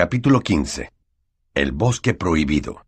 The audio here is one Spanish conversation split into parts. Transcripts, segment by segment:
Capítulo 15. El bosque prohibido.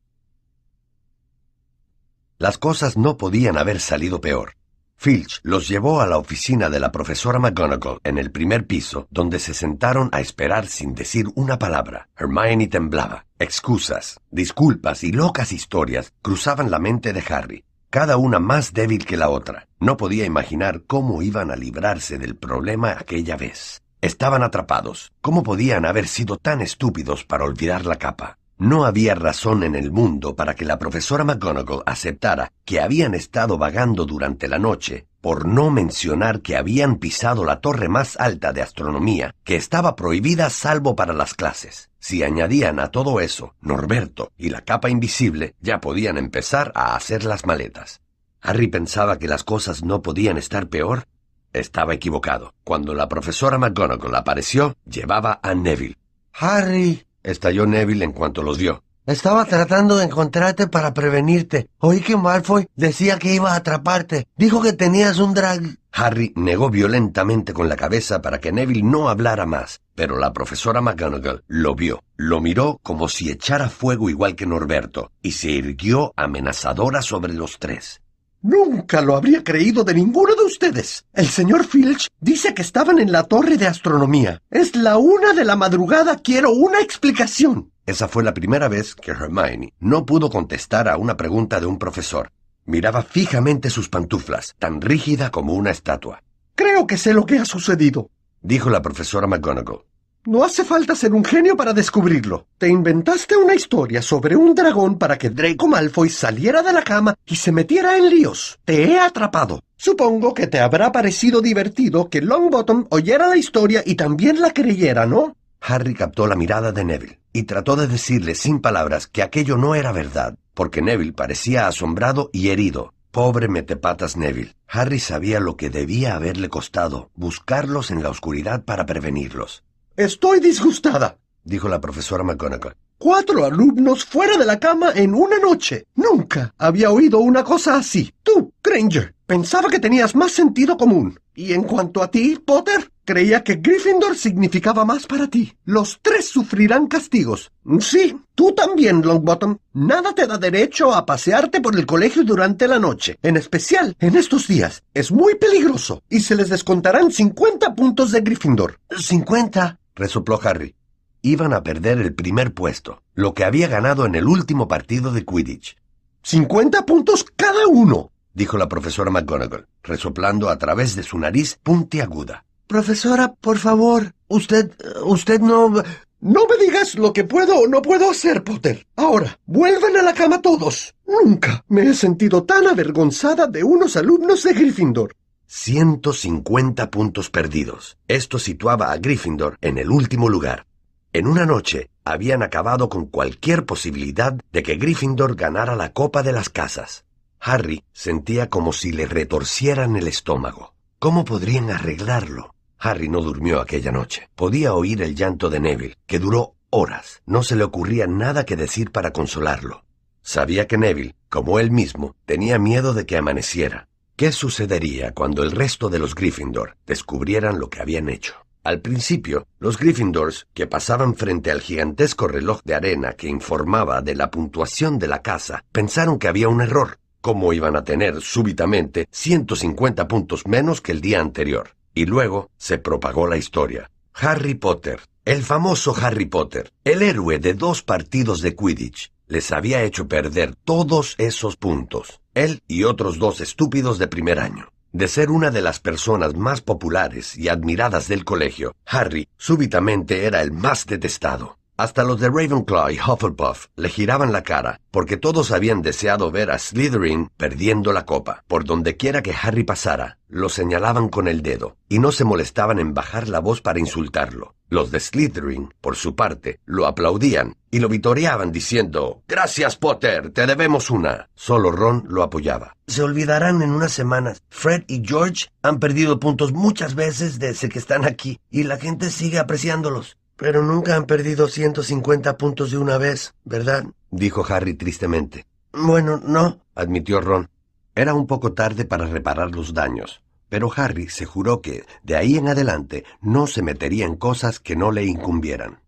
Las cosas no podían haber salido peor. Filch los llevó a la oficina de la profesora McGonagall en el primer piso, donde se sentaron a esperar sin decir una palabra. Hermione temblaba. Excusas, disculpas y locas historias cruzaban la mente de Harry, cada una más débil que la otra. No podía imaginar cómo iban a librarse del problema aquella vez. Estaban atrapados. ¿Cómo podían haber sido tan estúpidos para olvidar la capa? No había razón en el mundo para que la profesora McGonagall aceptara que habían estado vagando durante la noche, por no mencionar que habían pisado la torre más alta de astronomía, que estaba prohibida salvo para las clases. Si añadían a todo eso Norberto y la capa invisible, ya podían empezar a hacer las maletas. Harry pensaba que las cosas no podían estar peor. Estaba equivocado. Cuando la profesora McGonagall apareció, llevaba a Neville. Harry, Estalló Neville en cuanto los vio. Estaba tratando de encontrarte para prevenirte. Oí que Malfoy decía que iba a atraparte. Dijo que tenías un drag... Harry negó violentamente con la cabeza para que Neville no hablara más, pero la profesora McGonagall lo vio, lo miró como si echara fuego igual que Norberto, y se irguió amenazadora sobre los tres. Nunca lo habría creído de ninguno de ustedes. El señor Filch dice que estaban en la torre de astronomía. Es la una de la madrugada. Quiero una explicación. Esa fue la primera vez que Hermione no pudo contestar a una pregunta de un profesor. Miraba fijamente sus pantuflas, tan rígida como una estatua. Creo que sé lo que ha sucedido, dijo la profesora McGonagall. No hace falta ser un genio para descubrirlo. Te inventaste una historia sobre un dragón para que Draco Malfoy saliera de la cama y se metiera en líos. Te he atrapado. Supongo que te habrá parecido divertido que Longbottom oyera la historia y también la creyera, ¿no? Harry captó la mirada de Neville y trató de decirle sin palabras que aquello no era verdad, porque Neville parecía asombrado y herido. Pobre metepatas Neville. Harry sabía lo que debía haberle costado buscarlos en la oscuridad para prevenirlos. Estoy disgustada, dijo la profesora McGonagall. Cuatro alumnos fuera de la cama en una noche. Nunca había oído una cosa así. Tú, Granger, pensaba que tenías más sentido común. Y en cuanto a ti, Potter, creía que Gryffindor significaba más para ti. Los tres sufrirán castigos. Sí, tú también, Longbottom. Nada te da derecho a pasearte por el colegio durante la noche, en especial en estos días. Es muy peligroso y se les descontarán 50 puntos de Gryffindor. ¿50? Resopló Harry. Iban a perder el primer puesto, lo que había ganado en el último partido de Quidditch. ¡Cincuenta puntos cada uno! dijo la profesora McGonagall, resoplando a través de su nariz puntiaguda. Profesora, por favor, usted... usted no... No me digas lo que puedo o no puedo hacer, Potter. Ahora, vuelvan a la cama todos. Nunca me he sentido tan avergonzada de unos alumnos de Gryffindor. 150 puntos perdidos. Esto situaba a Gryffindor en el último lugar. En una noche habían acabado con cualquier posibilidad de que Gryffindor ganara la copa de las casas. Harry sentía como si le retorcieran el estómago. ¿Cómo podrían arreglarlo? Harry no durmió aquella noche. Podía oír el llanto de Neville, que duró horas. No se le ocurría nada que decir para consolarlo. Sabía que Neville, como él mismo, tenía miedo de que amaneciera, ¿Qué sucedería cuando el resto de los Gryffindor descubrieran lo que habían hecho? Al principio, los Gryffindors, que pasaban frente al gigantesco reloj de arena que informaba de la puntuación de la casa, pensaron que había un error. ¿Cómo iban a tener súbitamente 150 puntos menos que el día anterior? Y luego se propagó la historia. Harry Potter, el famoso Harry Potter, el héroe de dos partidos de Quidditch, les había hecho perder todos esos puntos, él y otros dos estúpidos de primer año. De ser una de las personas más populares y admiradas del colegio, Harry súbitamente era el más detestado. Hasta los de Ravenclaw y Hufflepuff le giraban la cara, porque todos habían deseado ver a Slytherin perdiendo la copa. Por donde quiera que Harry pasara, lo señalaban con el dedo, y no se molestaban en bajar la voz para insultarlo. Los de Slytherin, por su parte, lo aplaudían y lo vitoreaban diciendo Gracias, Potter, te debemos una. Solo Ron lo apoyaba. Se olvidarán en unas semanas. Fred y George han perdido puntos muchas veces desde que están aquí, y la gente sigue apreciándolos. Pero nunca han perdido 150 puntos de una vez, ¿verdad? dijo Harry tristemente. Bueno, no, admitió Ron. Era un poco tarde para reparar los daños, pero Harry se juró que, de ahí en adelante, no se metería en cosas que no le incumbieran.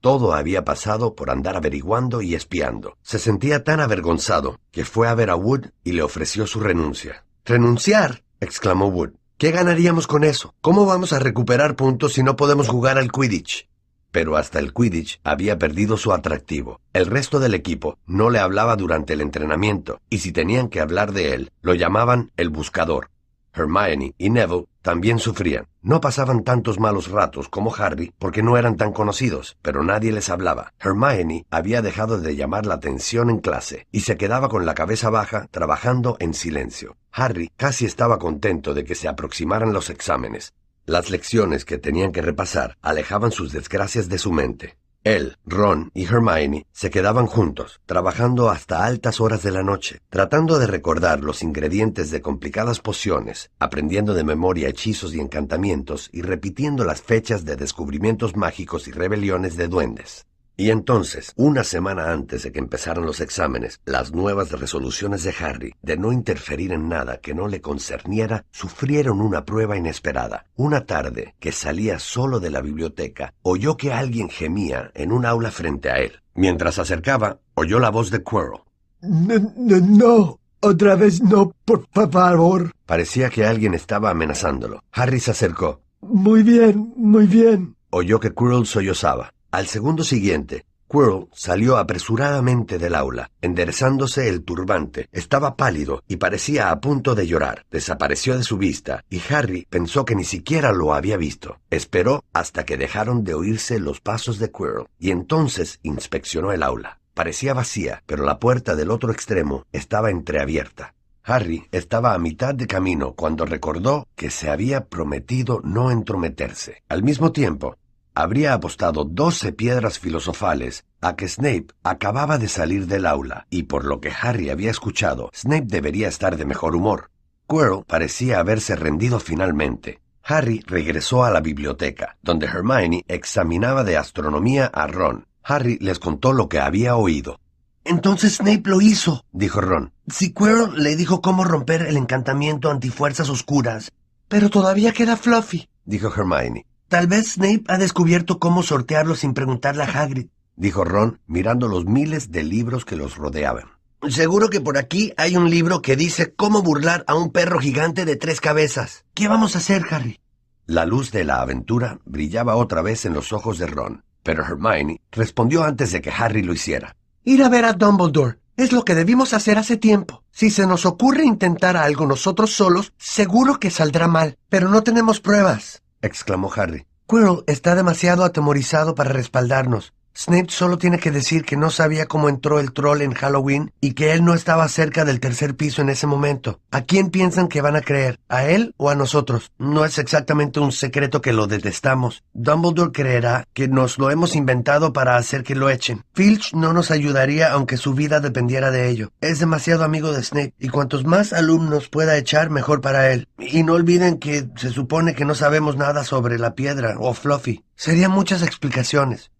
Todo había pasado por andar averiguando y espiando. Se sentía tan avergonzado que fue a ver a Wood y le ofreció su renuncia. ¿Renunciar? exclamó Wood. ¿Qué ganaríamos con eso? ¿Cómo vamos a recuperar puntos si no podemos jugar al Quidditch? Pero hasta el Quidditch había perdido su atractivo. El resto del equipo no le hablaba durante el entrenamiento, y si tenían que hablar de él, lo llamaban el buscador. Hermione y Neville también sufrían. No pasaban tantos malos ratos como Harry porque no eran tan conocidos, pero nadie les hablaba. Hermione había dejado de llamar la atención en clase y se quedaba con la cabeza baja trabajando en silencio. Harry casi estaba contento de que se aproximaran los exámenes. Las lecciones que tenían que repasar alejaban sus desgracias de su mente. Él, Ron y Hermione se quedaban juntos, trabajando hasta altas horas de la noche, tratando de recordar los ingredientes de complicadas pociones, aprendiendo de memoria hechizos y encantamientos y repitiendo las fechas de descubrimientos mágicos y rebeliones de duendes. Y entonces, una semana antes de que empezaran los exámenes, las nuevas resoluciones de Harry de no interferir en nada que no le concerniera sufrieron una prueba inesperada. Una tarde, que salía solo de la biblioteca, oyó que alguien gemía en un aula frente a él. Mientras se acercaba, oyó la voz de Quirrell. No, no, no, otra vez no, por favor. Parecía que alguien estaba amenazándolo. Harry se acercó. Muy bien, muy bien. Oyó que Quirrell sollozaba. Al segundo siguiente, Quirrell salió apresuradamente del aula, enderezándose el turbante. Estaba pálido y parecía a punto de llorar. Desapareció de su vista y Harry pensó que ni siquiera lo había visto. Esperó hasta que dejaron de oírse los pasos de Quirrell y entonces inspeccionó el aula. Parecía vacía, pero la puerta del otro extremo estaba entreabierta. Harry estaba a mitad de camino cuando recordó que se había prometido no entrometerse. Al mismo tiempo, habría apostado doce piedras filosofales a que Snape acababa de salir del aula, y por lo que Harry había escuchado, Snape debería estar de mejor humor. Quirrell parecía haberse rendido finalmente. Harry regresó a la biblioteca, donde Hermione examinaba de astronomía a Ron. Harry les contó lo que había oído. Entonces Snape lo hizo, dijo Ron. Si Quirrell le dijo cómo romper el encantamiento antifuerzas oscuras. Pero todavía queda Fluffy, dijo Hermione. Tal vez Snape ha descubierto cómo sortearlo sin preguntarle a Hagrid, dijo Ron, mirando los miles de libros que los rodeaban. Seguro que por aquí hay un libro que dice cómo burlar a un perro gigante de tres cabezas. ¿Qué vamos a hacer, Harry? La luz de la aventura brillaba otra vez en los ojos de Ron, pero Hermione respondió antes de que Harry lo hiciera. Ir a ver a Dumbledore. Es lo que debimos hacer hace tiempo. Si se nos ocurre intentar algo nosotros solos, seguro que saldrá mal, pero no tenemos pruebas exclamó Harry. Quirrell está demasiado atemorizado para respaldarnos. Snape solo tiene que decir que no sabía cómo entró el troll en Halloween y que él no estaba cerca del tercer piso en ese momento. ¿A quién piensan que van a creer? ¿A él o a nosotros? No es exactamente un secreto que lo detestamos. Dumbledore creerá que nos lo hemos inventado para hacer que lo echen. Filch no nos ayudaría aunque su vida dependiera de ello. Es demasiado amigo de Snape y cuantos más alumnos pueda echar, mejor para él. Y no olviden que se supone que no sabemos nada sobre la piedra o Fluffy. Serían muchas explicaciones.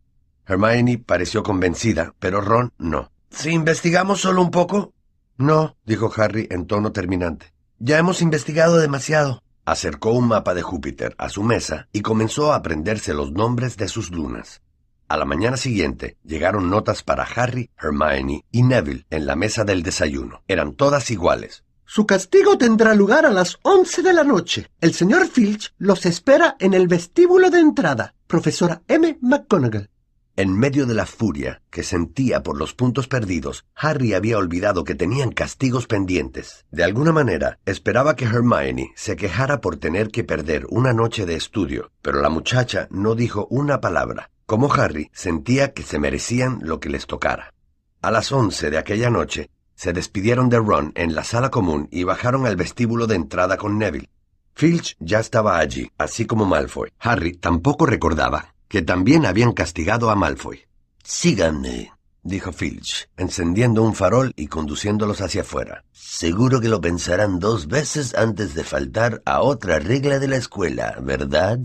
Hermione pareció convencida, pero Ron no. ¿Si investigamos solo un poco? No, dijo Harry en tono terminante. Ya hemos investigado demasiado. Acercó un mapa de Júpiter a su mesa y comenzó a aprenderse los nombres de sus lunas. A la mañana siguiente llegaron notas para Harry, Hermione y Neville en la mesa del desayuno. Eran todas iguales. Su castigo tendrá lugar a las once de la noche. El señor Filch los espera en el vestíbulo de entrada. Profesora M. McGonagall. En medio de la furia que sentía por los puntos perdidos, Harry había olvidado que tenían castigos pendientes. De alguna manera, esperaba que Hermione se quejara por tener que perder una noche de estudio, pero la muchacha no dijo una palabra. Como Harry, sentía que se merecían lo que les tocara. A las once de aquella noche, se despidieron de Ron en la sala común y bajaron al vestíbulo de entrada con Neville. Filch ya estaba allí, así como Malfoy. Harry tampoco recordaba que también habían castigado a Malfoy. Síganme, dijo Filch, encendiendo un farol y conduciéndolos hacia afuera. Seguro que lo pensarán dos veces antes de faltar a otra regla de la escuela, ¿verdad?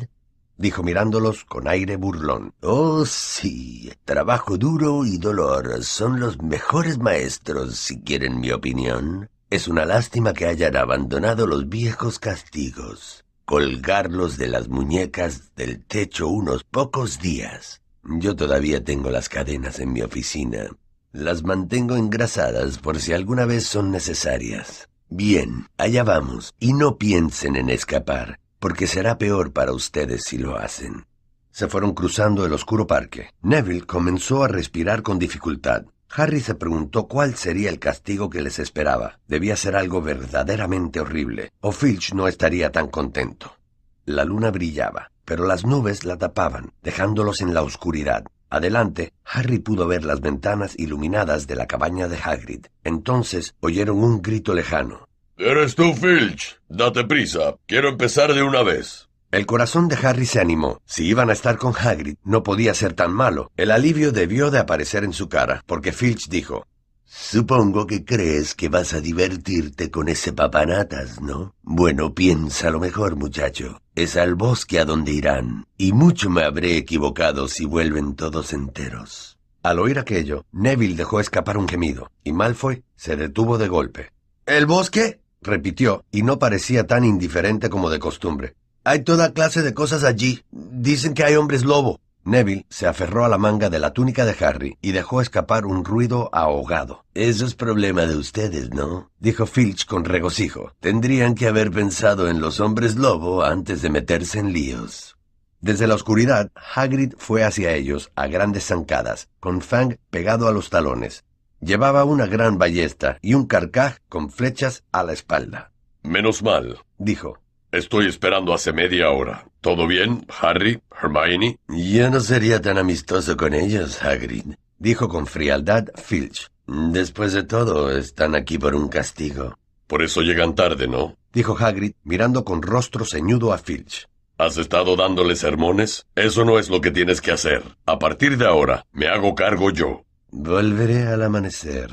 dijo mirándolos con aire burlón. Oh, sí, trabajo duro y dolor son los mejores maestros, si quieren mi opinión. Es una lástima que hayan abandonado los viejos castigos colgarlos de las muñecas del techo unos pocos días. Yo todavía tengo las cadenas en mi oficina. Las mantengo engrasadas por si alguna vez son necesarias. Bien, allá vamos, y no piensen en escapar, porque será peor para ustedes si lo hacen. Se fueron cruzando el oscuro parque. Neville comenzó a respirar con dificultad. Harry se preguntó cuál sería el castigo que les esperaba. Debía ser algo verdaderamente horrible, o Filch no estaría tan contento. La luna brillaba, pero las nubes la tapaban, dejándolos en la oscuridad. Adelante, Harry pudo ver las ventanas iluminadas de la cabaña de Hagrid. Entonces oyeron un grito lejano. ¿Eres tú, Filch? Date prisa. Quiero empezar de una vez. El corazón de Harry se animó. Si iban a estar con Hagrid, no podía ser tan malo. El alivio debió de aparecer en su cara, porque Filch dijo, Supongo que crees que vas a divertirte con ese papanatas, ¿no? Bueno, piénsalo mejor, muchacho. Es al bosque a donde irán, y mucho me habré equivocado si vuelven todos enteros. Al oír aquello, Neville dejó escapar un gemido, y Malfoy se detuvo de golpe. ¿El bosque? repitió, y no parecía tan indiferente como de costumbre. Hay toda clase de cosas allí. Dicen que hay hombres lobo. Neville se aferró a la manga de la túnica de Harry y dejó escapar un ruido ahogado. Eso es problema de ustedes, ¿no? dijo Filch con regocijo. Tendrían que haber pensado en los hombres lobo antes de meterse en líos. Desde la oscuridad, Hagrid fue hacia ellos a grandes zancadas, con Fang pegado a los talones. Llevaba una gran ballesta y un carcaj con flechas a la espalda. Menos mal, dijo. Estoy esperando hace media hora. ¿Todo bien, Harry? ¿Hermione? Yo no sería tan amistoso con ellos, Hagrid, dijo con frialdad Filch. Después de todo, están aquí por un castigo. Por eso llegan tarde, ¿no? dijo Hagrid, mirando con rostro ceñudo a Filch. ¿Has estado dándole sermones? Eso no es lo que tienes que hacer. A partir de ahora, me hago cargo yo. Volveré al amanecer,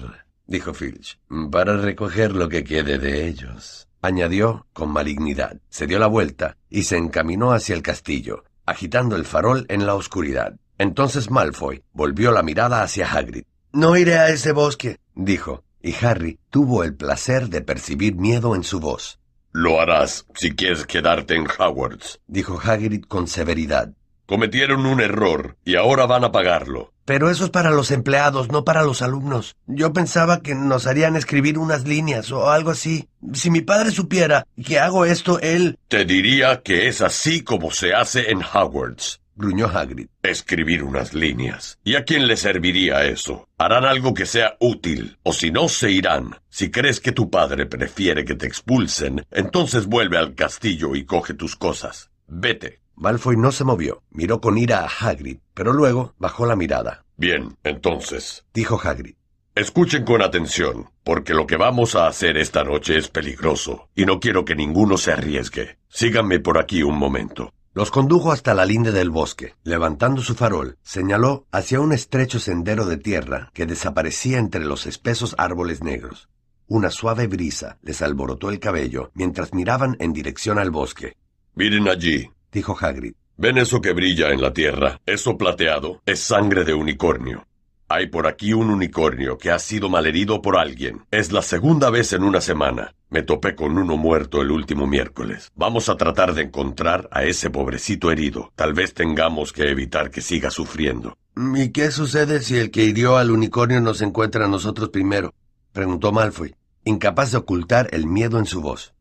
dijo Filch, para recoger lo que quede de ellos añadió con malignidad. Se dio la vuelta y se encaminó hacia el castillo, agitando el farol en la oscuridad. Entonces Malfoy volvió la mirada hacia Hagrid. No iré a ese bosque, dijo, y Harry tuvo el placer de percibir miedo en su voz. Lo harás si quieres quedarte en Hogwarts, dijo Hagrid con severidad. Cometieron un error y ahora van a pagarlo. Pero eso es para los empleados, no para los alumnos. Yo pensaba que nos harían escribir unas líneas o algo así. Si mi padre supiera que hago esto, él... Te diría que es así como se hace en Hogwarts. Gruñó Hagrid. Escribir unas líneas. ¿Y a quién le serviría eso? Harán algo que sea útil, o si no, se irán. Si crees que tu padre prefiere que te expulsen, entonces vuelve al castillo y coge tus cosas. Vete. Malfoy no se movió, miró con ira a Hagrid, pero luego bajó la mirada. Bien, entonces, dijo Hagrid. Escuchen con atención, porque lo que vamos a hacer esta noche es peligroso, y no quiero que ninguno se arriesgue. Síganme por aquí un momento. Los condujo hasta la linde del bosque. Levantando su farol, señaló hacia un estrecho sendero de tierra que desaparecía entre los espesos árboles negros. Una suave brisa les alborotó el cabello mientras miraban en dirección al bosque. Miren allí, dijo Hagrid. ¿Ven eso que brilla en la tierra? Eso plateado es sangre de unicornio. Hay por aquí un unicornio que ha sido malherido por alguien. Es la segunda vez en una semana. Me topé con uno muerto el último miércoles. Vamos a tratar de encontrar a ese pobrecito herido. Tal vez tengamos que evitar que siga sufriendo. ¿Y qué sucede si el que hirió al unicornio nos encuentra a nosotros primero? preguntó Malfoy, incapaz de ocultar el miedo en su voz.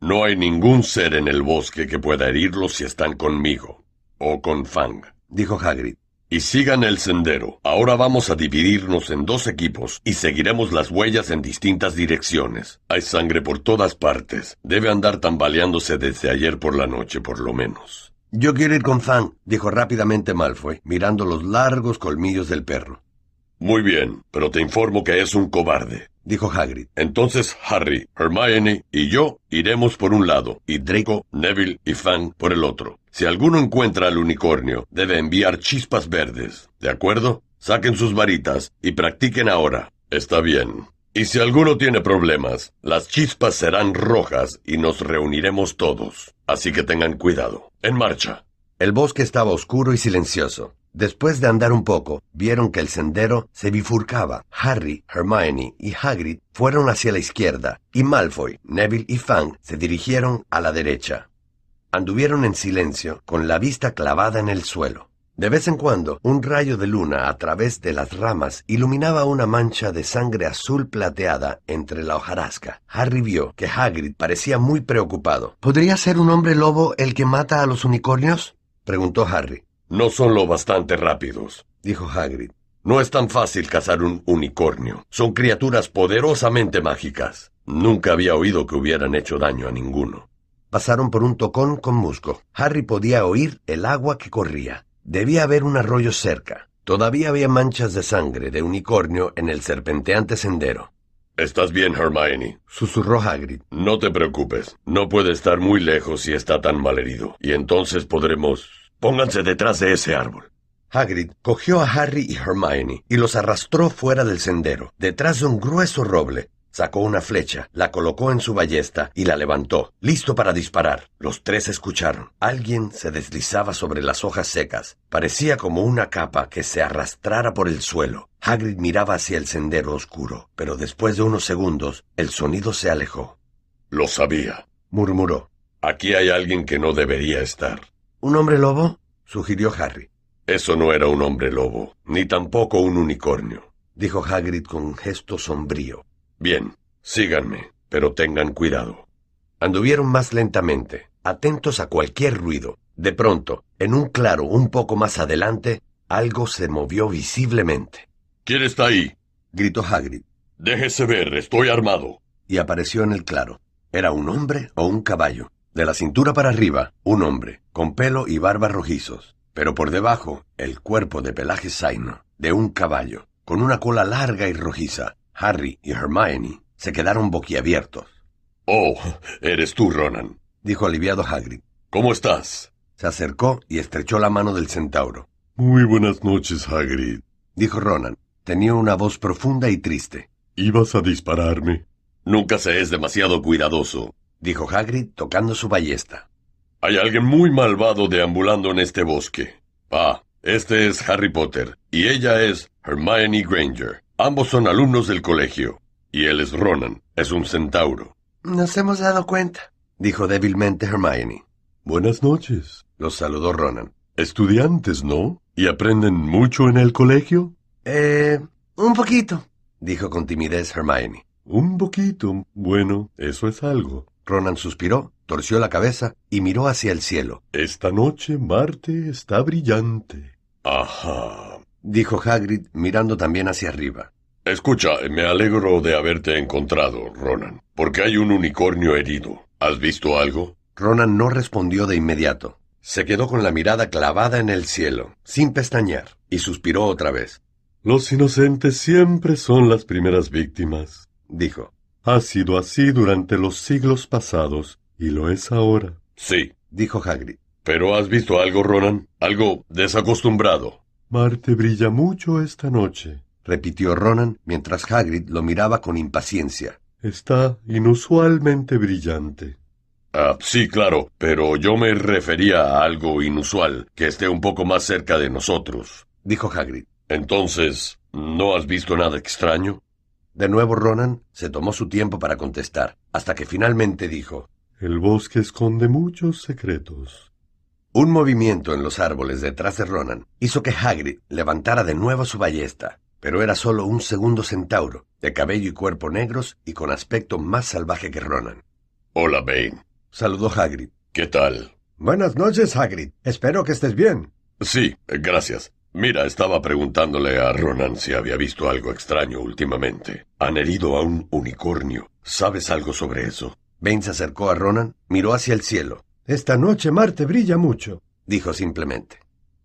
No hay ningún ser en el bosque que pueda herirlos si están conmigo. O con Fang. Dijo Hagrid. Y sigan el sendero. Ahora vamos a dividirnos en dos equipos y seguiremos las huellas en distintas direcciones. Hay sangre por todas partes. Debe andar tambaleándose desde ayer por la noche, por lo menos. Yo quiero ir con Fang, dijo rápidamente Malfoy, mirando los largos colmillos del perro. Muy bien, pero te informo que es un cobarde dijo Hagrid. Entonces Harry, Hermione y yo iremos por un lado, y Draco, Neville y Fang por el otro. Si alguno encuentra al unicornio, debe enviar chispas verdes. ¿De acuerdo? Saquen sus varitas y practiquen ahora. Está bien. Y si alguno tiene problemas, las chispas serán rojas y nos reuniremos todos. Así que tengan cuidado. En marcha. El bosque estaba oscuro y silencioso. Después de andar un poco, vieron que el sendero se bifurcaba. Harry, Hermione y Hagrid fueron hacia la izquierda, y Malfoy, Neville y Fang se dirigieron a la derecha. Anduvieron en silencio, con la vista clavada en el suelo. De vez en cuando, un rayo de luna a través de las ramas iluminaba una mancha de sangre azul plateada entre la hojarasca. Harry vio que Hagrid parecía muy preocupado. ¿Podría ser un hombre lobo el que mata a los unicornios? preguntó Harry. No son lo bastante rápidos, dijo Hagrid. No es tan fácil cazar un unicornio. Son criaturas poderosamente mágicas. Nunca había oído que hubieran hecho daño a ninguno. Pasaron por un tocón con musgo. Harry podía oír el agua que corría. Debía haber un arroyo cerca. Todavía había manchas de sangre de unicornio en el serpenteante sendero. ¿Estás bien, Hermione? susurró Hagrid. No te preocupes. No puede estar muy lejos si está tan mal herido. Y entonces podremos... Pónganse detrás de ese árbol. Hagrid cogió a Harry y Hermione y los arrastró fuera del sendero, detrás de un grueso roble. Sacó una flecha, la colocó en su ballesta y la levantó, listo para disparar. Los tres escucharon. Alguien se deslizaba sobre las hojas secas. Parecía como una capa que se arrastrara por el suelo. Hagrid miraba hacia el sendero oscuro, pero después de unos segundos el sonido se alejó. Lo sabía, murmuró. Aquí hay alguien que no debería estar. ¿Un hombre lobo? sugirió Harry. Eso no era un hombre lobo, ni tampoco un unicornio, dijo Hagrid con gesto sombrío. Bien, síganme, pero tengan cuidado. Anduvieron más lentamente, atentos a cualquier ruido. De pronto, en un claro un poco más adelante, algo se movió visiblemente. ¿Quién está ahí? gritó Hagrid. Déjese ver, estoy armado. Y apareció en el claro. ¿Era un hombre o un caballo? De la cintura para arriba, un hombre, con pelo y barba rojizos pero por debajo el cuerpo de pelaje zaino de un caballo, con una cola larga y rojiza. Harry y Hermione se quedaron boquiabiertos. Oh, eres tú, Ronan, dijo aliviado Hagrid. ¿Cómo estás? Se acercó y estrechó la mano del centauro. Muy buenas noches, Hagrid, dijo Ronan. Tenía una voz profunda y triste. ¿Ibas a dispararme? Nunca se es demasiado cuidadoso, dijo Hagrid tocando su ballesta. Hay alguien muy malvado deambulando en este bosque. Ah, este es Harry Potter y ella es Hermione Granger. Ambos son alumnos del colegio. Y él es Ronan, es un centauro. Nos hemos dado cuenta, dijo débilmente Hermione. Buenas noches, los saludó Ronan. Estudiantes, ¿no? ¿Y aprenden mucho en el colegio? Eh, un poquito, dijo con timidez Hermione. Un poquito. Bueno, eso es algo. Ronan suspiró, torció la cabeza y miró hacia el cielo. Esta noche Marte está brillante. Ajá. dijo Hagrid mirando también hacia arriba. Escucha, me alegro de haberte encontrado, Ronan, porque hay un unicornio herido. ¿Has visto algo? Ronan no respondió de inmediato. Se quedó con la mirada clavada en el cielo, sin pestañear, y suspiró otra vez. Los inocentes siempre son las primeras víctimas, dijo. Ha sido así durante los siglos pasados, y lo es ahora. Sí, dijo Hagrid. ¿Pero has visto algo, Ronan? Algo desacostumbrado. Marte brilla mucho esta noche, repitió Ronan mientras Hagrid lo miraba con impaciencia. Está inusualmente brillante. Ah, sí, claro, pero yo me refería a algo inusual, que esté un poco más cerca de nosotros, dijo Hagrid. Entonces, ¿no has visto nada extraño? De nuevo Ronan se tomó su tiempo para contestar, hasta que finalmente dijo El bosque esconde muchos secretos. Un movimiento en los árboles detrás de Ronan hizo que Hagrid levantara de nuevo su ballesta, pero era solo un segundo centauro, de cabello y cuerpo negros y con aspecto más salvaje que Ronan. Hola, Bane. Saludó Hagrid. ¿Qué tal? Buenas noches, Hagrid. Espero que estés bien. Sí, gracias. Mira, estaba preguntándole a Ronan si había visto algo extraño últimamente. Han herido a un unicornio. ¿Sabes algo sobre eso? Bane se acercó a Ronan, miró hacia el cielo. Esta noche Marte brilla mucho, dijo simplemente.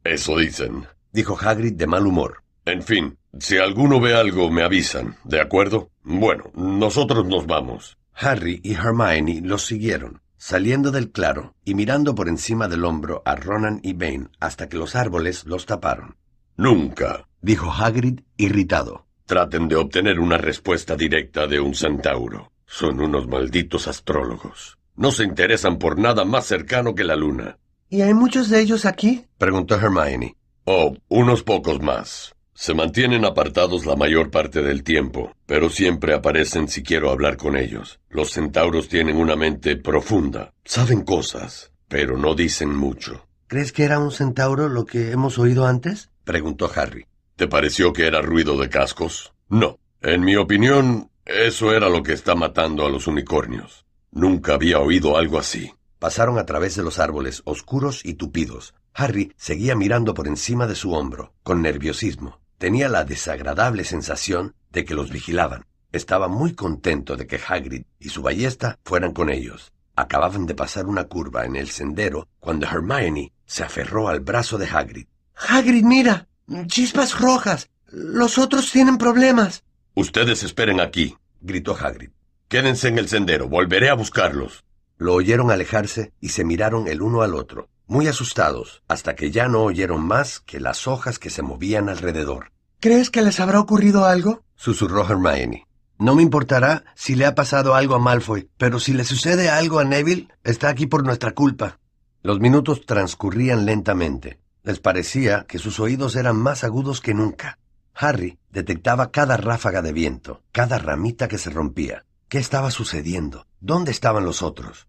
Eso dicen, dijo Hagrid de mal humor. En fin, si alguno ve algo me avisan, ¿de acuerdo? Bueno, nosotros nos vamos. Harry y Hermione los siguieron saliendo del claro y mirando por encima del hombro a Ronan y Bane hasta que los árboles los taparon. Nunca, dijo Hagrid irritado. Traten de obtener una respuesta directa de un centauro. Son unos malditos astrólogos. No se interesan por nada más cercano que la luna. ¿Y hay muchos de ellos aquí? preguntó Hermione. Oh, unos pocos más. Se mantienen apartados la mayor parte del tiempo, pero siempre aparecen si quiero hablar con ellos. Los centauros tienen una mente profunda, saben cosas, pero no dicen mucho. ¿Crees que era un centauro lo que hemos oído antes? Preguntó Harry. ¿Te pareció que era ruido de cascos? No. En mi opinión, eso era lo que está matando a los unicornios. Nunca había oído algo así. Pasaron a través de los árboles oscuros y tupidos. Harry seguía mirando por encima de su hombro, con nerviosismo. Tenía la desagradable sensación de que los vigilaban. Estaba muy contento de que Hagrid y su ballesta fueran con ellos. Acababan de pasar una curva en el sendero cuando Hermione se aferró al brazo de Hagrid. Hagrid, mira. Chispas rojas. Los otros tienen problemas. Ustedes esperen aquí, gritó Hagrid. Quédense en el sendero, volveré a buscarlos. Lo oyeron alejarse y se miraron el uno al otro, muy asustados, hasta que ya no oyeron más que las hojas que se movían alrededor. ¿Crees que les habrá ocurrido algo? susurró Hermione. No me importará si le ha pasado algo a Malfoy, pero si le sucede algo a Neville, está aquí por nuestra culpa. Los minutos transcurrían lentamente. Les parecía que sus oídos eran más agudos que nunca. Harry detectaba cada ráfaga de viento, cada ramita que se rompía. ¿Qué estaba sucediendo? ¿Dónde estaban los otros?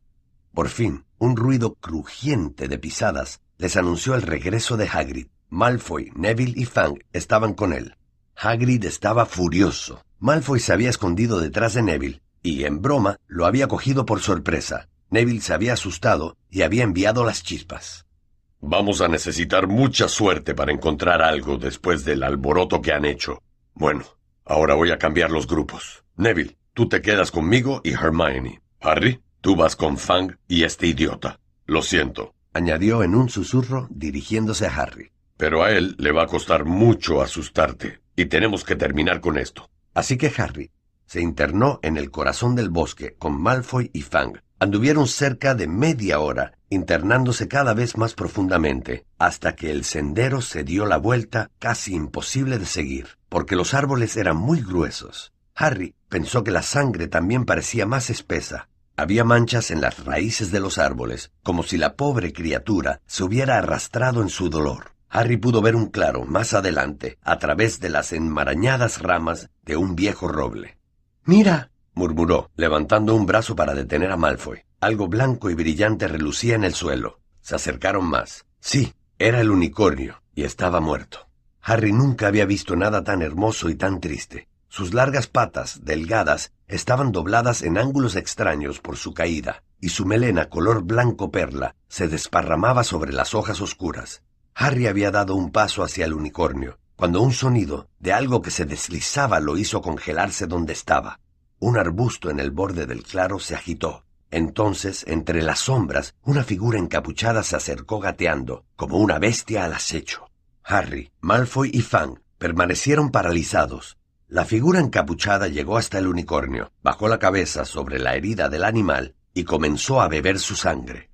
Por fin, un ruido crujiente de pisadas les anunció el regreso de Hagrid. Malfoy, Neville y Fang estaban con él. Hagrid estaba furioso. Malfoy se había escondido detrás de Neville y, en broma, lo había cogido por sorpresa. Neville se había asustado y había enviado las chispas. Vamos a necesitar mucha suerte para encontrar algo después del alboroto que han hecho. Bueno, ahora voy a cambiar los grupos. Neville, tú te quedas conmigo y Hermione. Harry, tú vas con Fang y este idiota. Lo siento, añadió en un susurro dirigiéndose a Harry. Pero a él le va a costar mucho asustarte, y tenemos que terminar con esto. Así que Harry se internó en el corazón del bosque con Malfoy y Fang. Anduvieron cerca de media hora internándose cada vez más profundamente, hasta que el sendero se dio la vuelta casi imposible de seguir, porque los árboles eran muy gruesos. Harry pensó que la sangre también parecía más espesa. Había manchas en las raíces de los árboles, como si la pobre criatura se hubiera arrastrado en su dolor. Harry pudo ver un claro más adelante, a través de las enmarañadas ramas de un viejo roble. Mira, murmuró, levantando un brazo para detener a Malfoy. Algo blanco y brillante relucía en el suelo. Se acercaron más. Sí, era el unicornio, y estaba muerto. Harry nunca había visto nada tan hermoso y tan triste. Sus largas patas, delgadas, estaban dobladas en ángulos extraños por su caída, y su melena color blanco perla se desparramaba sobre las hojas oscuras. Harry había dado un paso hacia el unicornio, cuando un sonido de algo que se deslizaba lo hizo congelarse donde estaba. Un arbusto en el borde del claro se agitó, entonces, entre las sombras, una figura encapuchada se acercó gateando, como una bestia al acecho. Harry, Malfoy y Fang permanecieron paralizados. La figura encapuchada llegó hasta el unicornio, bajó la cabeza sobre la herida del animal y comenzó a beber su sangre.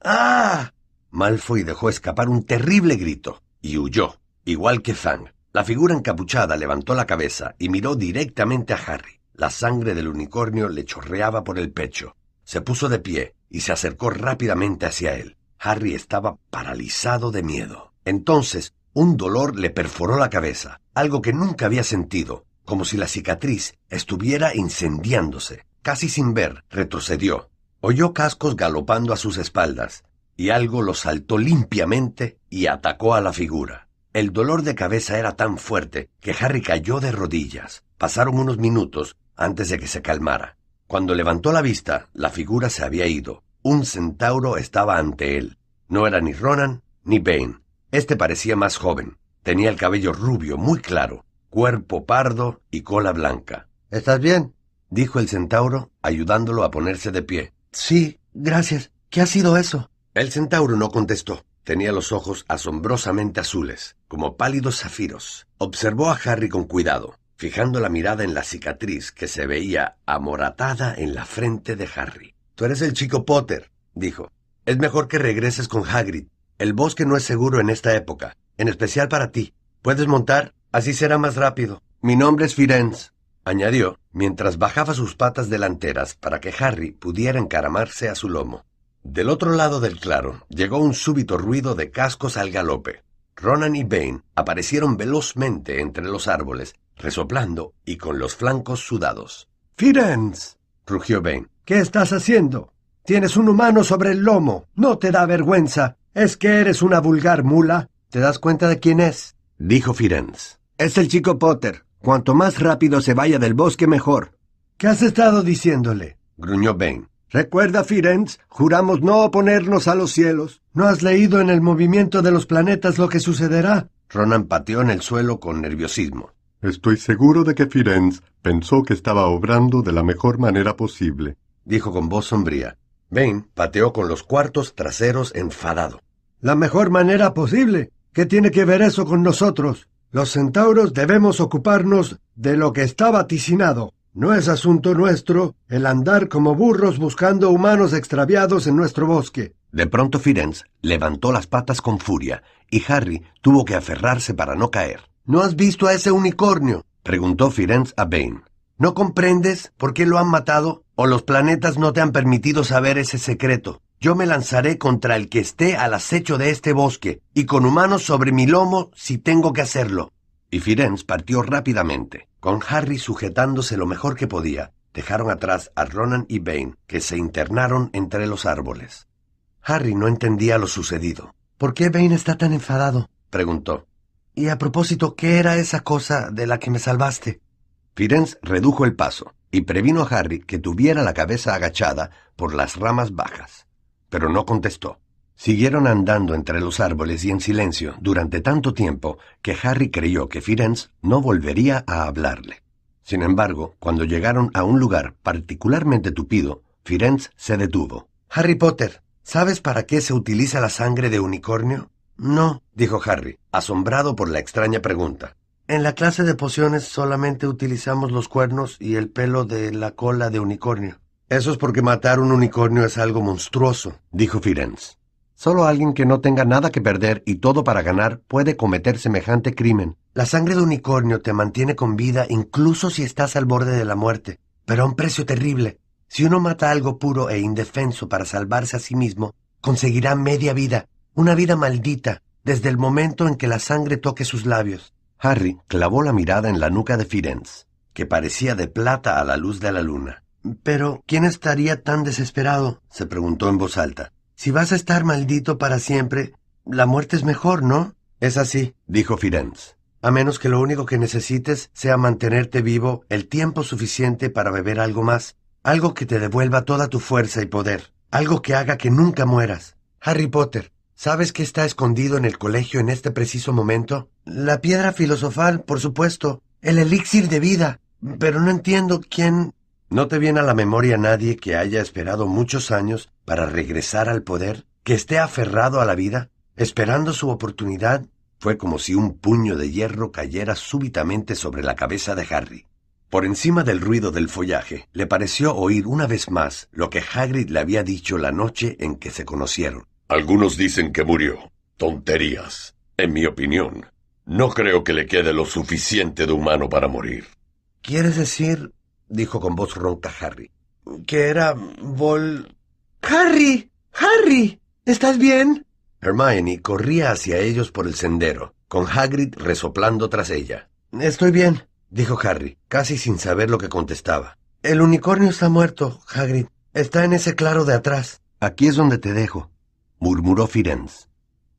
¡Ah! Malfoy dejó escapar un terrible grito y huyó, igual que Fang. La figura encapuchada levantó la cabeza y miró directamente a Harry. La sangre del unicornio le chorreaba por el pecho. Se puso de pie y se acercó rápidamente hacia él. Harry estaba paralizado de miedo. Entonces, un dolor le perforó la cabeza, algo que nunca había sentido, como si la cicatriz estuviera incendiándose. Casi sin ver, retrocedió. Oyó cascos galopando a sus espaldas, y algo lo saltó limpiamente y atacó a la figura. El dolor de cabeza era tan fuerte que Harry cayó de rodillas. Pasaron unos minutos antes de que se calmara. Cuando levantó la vista, la figura se había ido. Un centauro estaba ante él. No era ni Ronan ni Bane. Este parecía más joven. Tenía el cabello rubio, muy claro, cuerpo pardo y cola blanca. ¿Estás bien? dijo el centauro, ayudándolo a ponerse de pie. Sí, gracias. ¿Qué ha sido eso? El centauro no contestó. Tenía los ojos asombrosamente azules, como pálidos zafiros. Observó a Harry con cuidado fijando la mirada en la cicatriz que se veía amoratada en la frente de Harry. Tú eres el chico Potter, dijo. Es mejor que regreses con Hagrid. El bosque no es seguro en esta época, en especial para ti. Puedes montar, así será más rápido. Mi nombre es Firenz, añadió, mientras bajaba sus patas delanteras para que Harry pudiera encaramarse a su lomo. Del otro lado del claro llegó un súbito ruido de cascos al galope. Ronan y Bane aparecieron velozmente entre los árboles resoplando y con los flancos sudados. Firenz, rugió Bane. ¿Qué estás haciendo? Tienes un humano sobre el lomo. ¿No te da vergüenza? ¿Es que eres una vulgar mula? ¿Te das cuenta de quién es? Dijo Firenze. Es el chico Potter. Cuanto más rápido se vaya del bosque, mejor. ¿Qué has estado diciéndole? Gruñó Bane. Recuerda, Firenze, juramos no oponernos a los cielos. ¿No has leído en el movimiento de los planetas lo que sucederá? Ronan pateó en el suelo con nerviosismo. Estoy seguro de que Firenze pensó que estaba obrando de la mejor manera posible. Dijo con voz sombría. Bane pateó con los cuartos traseros enfadado. La mejor manera posible. ¿Qué tiene que ver eso con nosotros? Los centauros debemos ocuparnos de lo que está vaticinado. No es asunto nuestro el andar como burros buscando humanos extraviados en nuestro bosque. De pronto Firenze levantó las patas con furia y Harry tuvo que aferrarse para no caer. ¿No has visto a ese unicornio? Preguntó Firenze a Bane. ¿No comprendes por qué lo han matado? ¿O los planetas no te han permitido saber ese secreto? Yo me lanzaré contra el que esté al acecho de este bosque, y con humanos sobre mi lomo si tengo que hacerlo. Y Firenze partió rápidamente, con Harry sujetándose lo mejor que podía. Dejaron atrás a Ronan y Bane, que se internaron entre los árboles. Harry no entendía lo sucedido. ¿Por qué Bane está tan enfadado? preguntó. Y a propósito, ¿qué era esa cosa de la que me salvaste? Firenze redujo el paso y previno a Harry que tuviera la cabeza agachada por las ramas bajas pero no contestó. Siguieron andando entre los árboles y en silencio durante tanto tiempo que Harry creyó que Firenze no volvería a hablarle. Sin embargo, cuando llegaron a un lugar particularmente tupido, Firenze se detuvo. Harry Potter, ¿sabes para qué se utiliza la sangre de unicornio? No, dijo Harry, asombrado por la extraña pregunta. En la clase de pociones solamente utilizamos los cuernos y el pelo de la cola de unicornio. Eso es porque matar un unicornio es algo monstruoso, dijo Firenze. Solo alguien que no tenga nada que perder y todo para ganar puede cometer semejante crimen. La sangre de unicornio te mantiene con vida incluso si estás al borde de la muerte, pero a un precio terrible. Si uno mata algo puro e indefenso para salvarse a sí mismo, conseguirá media vida, una vida maldita, desde el momento en que la sangre toque sus labios. Harry clavó la mirada en la nuca de Firenze, que parecía de plata a la luz de la luna. Pero, ¿quién estaría tan desesperado? se preguntó en voz alta. Si vas a estar maldito para siempre, la muerte es mejor, ¿no? Es así, dijo Firenze. A menos que lo único que necesites sea mantenerte vivo el tiempo suficiente para beber algo más, algo que te devuelva toda tu fuerza y poder, algo que haga que nunca mueras. Harry Potter, ¿sabes qué está escondido en el colegio en este preciso momento? La piedra filosofal, por supuesto, el elixir de vida. Pero no entiendo quién ¿No te viene a la memoria nadie que haya esperado muchos años para regresar al poder, que esté aferrado a la vida, esperando su oportunidad? Fue como si un puño de hierro cayera súbitamente sobre la cabeza de Harry. Por encima del ruido del follaje, le pareció oír una vez más lo que Hagrid le había dicho la noche en que se conocieron. Algunos dicen que murió. Tonterías. En mi opinión, no creo que le quede lo suficiente de humano para morir. ¿Quieres decir dijo con voz ronca Harry. Que era Vol... Harry. Harry. ¿Estás bien? Hermione corría hacia ellos por el sendero, con Hagrid resoplando tras ella. Estoy bien, dijo Harry, casi sin saber lo que contestaba. El unicornio está muerto, Hagrid. Está en ese claro de atrás. Aquí es donde te dejo, murmuró Firenze,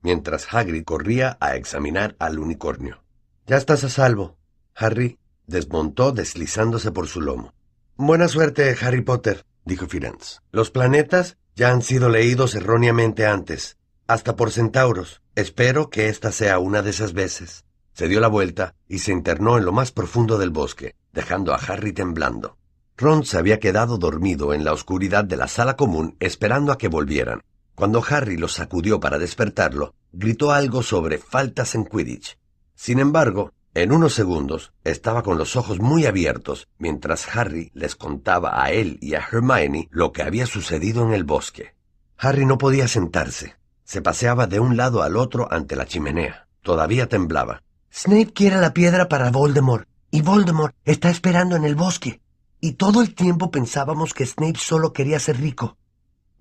mientras Hagrid corría a examinar al unicornio. Ya estás a salvo. Harry desmontó deslizándose por su lomo. Buena suerte, Harry Potter, dijo Firenze. Los planetas ya han sido leídos erróneamente antes, hasta por centauros. Espero que esta sea una de esas veces. Se dio la vuelta y se internó en lo más profundo del bosque, dejando a Harry temblando. Ron se había quedado dormido en la oscuridad de la sala común esperando a que volvieran. Cuando Harry lo sacudió para despertarlo, gritó algo sobre faltas en Quidditch. Sin embargo, en unos segundos estaba con los ojos muy abiertos mientras Harry les contaba a él y a Hermione lo que había sucedido en el bosque. Harry no podía sentarse. Se paseaba de un lado al otro ante la chimenea. Todavía temblaba. Snape quiere la piedra para Voldemort, y Voldemort está esperando en el bosque. Y todo el tiempo pensábamos que Snape solo quería ser rico.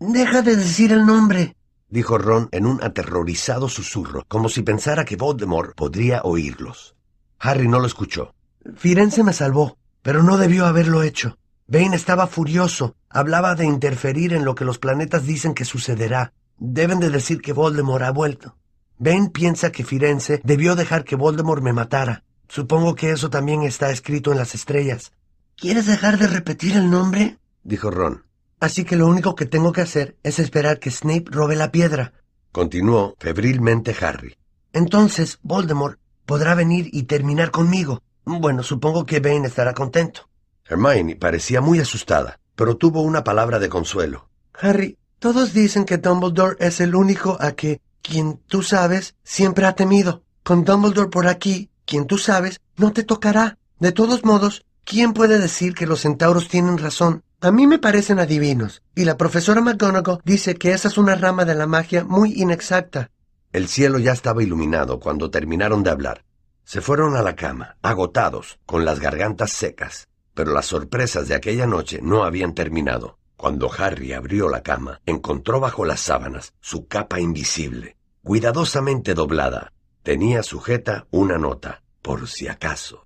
Deja de decir el nombre, dijo Ron en un aterrorizado susurro, como si pensara que Voldemort podría oírlos. Harry no lo escuchó. Firenze me salvó, pero no debió haberlo hecho. Bane estaba furioso. Hablaba de interferir en lo que los planetas dicen que sucederá. Deben de decir que Voldemort ha vuelto. Ben piensa que Firenze debió dejar que Voldemort me matara. Supongo que eso también está escrito en las estrellas. ¿Quieres dejar de repetir el nombre? dijo Ron. Así que lo único que tengo que hacer es esperar que Snape robe la piedra. Continuó febrilmente Harry. Entonces, Voldemort podrá venir y terminar conmigo. Bueno, supongo que Bane estará contento. Hermione parecía muy asustada, pero tuvo una palabra de consuelo. Harry, todos dicen que Dumbledore es el único a que, quien tú sabes, siempre ha temido. Con Dumbledore por aquí, quien tú sabes, no te tocará. De todos modos, ¿quién puede decir que los centauros tienen razón? A mí me parecen adivinos, y la profesora McGonagall dice que esa es una rama de la magia muy inexacta. El cielo ya estaba iluminado cuando terminaron de hablar. Se fueron a la cama, agotados, con las gargantas secas. Pero las sorpresas de aquella noche no habían terminado. Cuando Harry abrió la cama, encontró bajo las sábanas su capa invisible, cuidadosamente doblada. Tenía sujeta una nota, por si acaso.